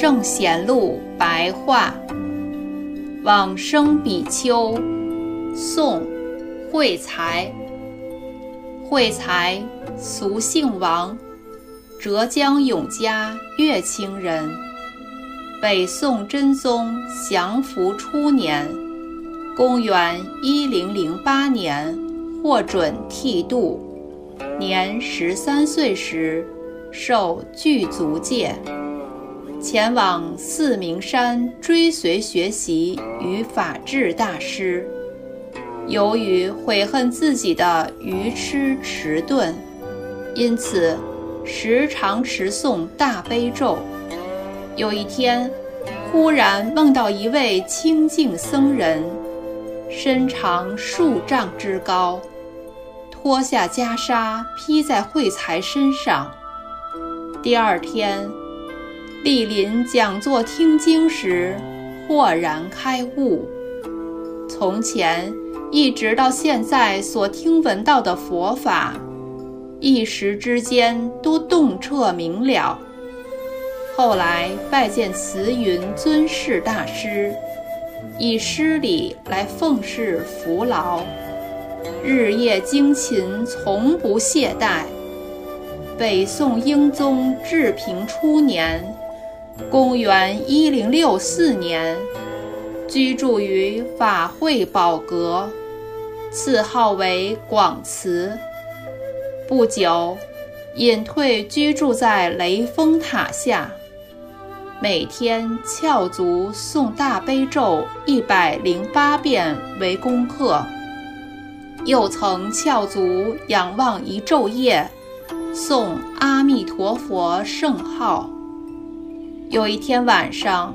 圣贤录白话，往生比丘，宋，慧才。慧才，俗姓王，浙江永嘉乐清人。北宋真宗祥符初年，公元一零零八年，获准剃度，年十三岁时。受具足戒，前往四明山追随学习与法智大师。由于悔恨自己的愚痴迟钝，因此时常持诵大悲咒。有一天，忽然梦到一位清净僧人，身长数丈之高，脱下袈裟披在慧才身上。第二天，莅临讲座听经时，豁然开悟。从前一直到现在所听闻到的佛法，一时之间都洞彻明了。后来拜见慈云尊士大师，以施礼来奉事扶劳，日夜精勤，从不懈怠。北宋英宗治平初年，公元一零六四年，居住于法会宝阁，赐号为广慈。不久，隐退居住在雷峰塔下，每天翘足诵大悲咒一百零八遍为功课，又曾翘足仰望一昼夜。诵阿弥陀佛圣号。有一天晚上，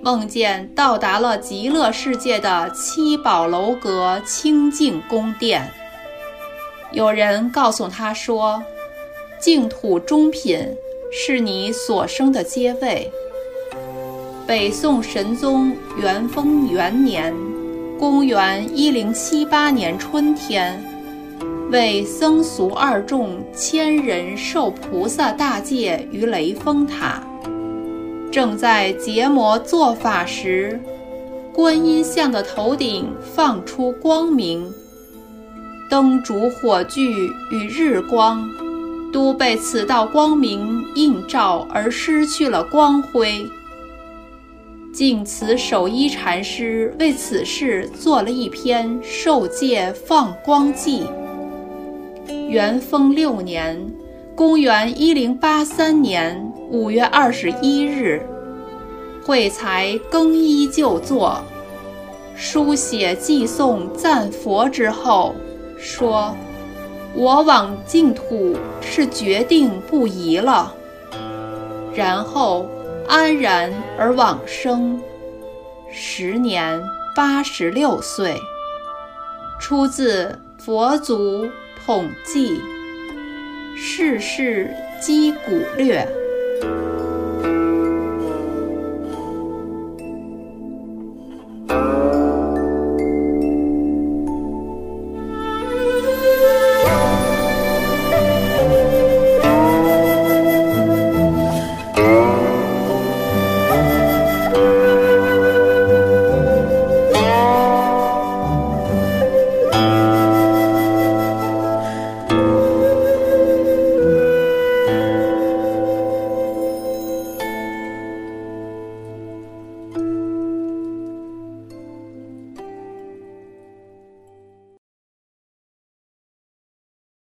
梦见到达了极乐世界的七宝楼阁清净宫殿。有人告诉他说：“净土中品是你所生的阶位。”北宋神宗元丰元年，公元一零七八年春天。为僧俗二众千人受菩萨大戒于雷峰塔，正在结魔做法时，观音像的头顶放出光明，灯烛火炬与日光都被此道光明映照而失去了光辉。净慈守一禅师为此事做了一篇受戒放光记。元丰六年，公元一零八三年五月二十一日，慧才更衣就坐，书写寄送赞佛之后，说：“我往净土是决定不移了。”然后安然而往生，时年八十六岁。出自佛祖。统计世事击鼓略。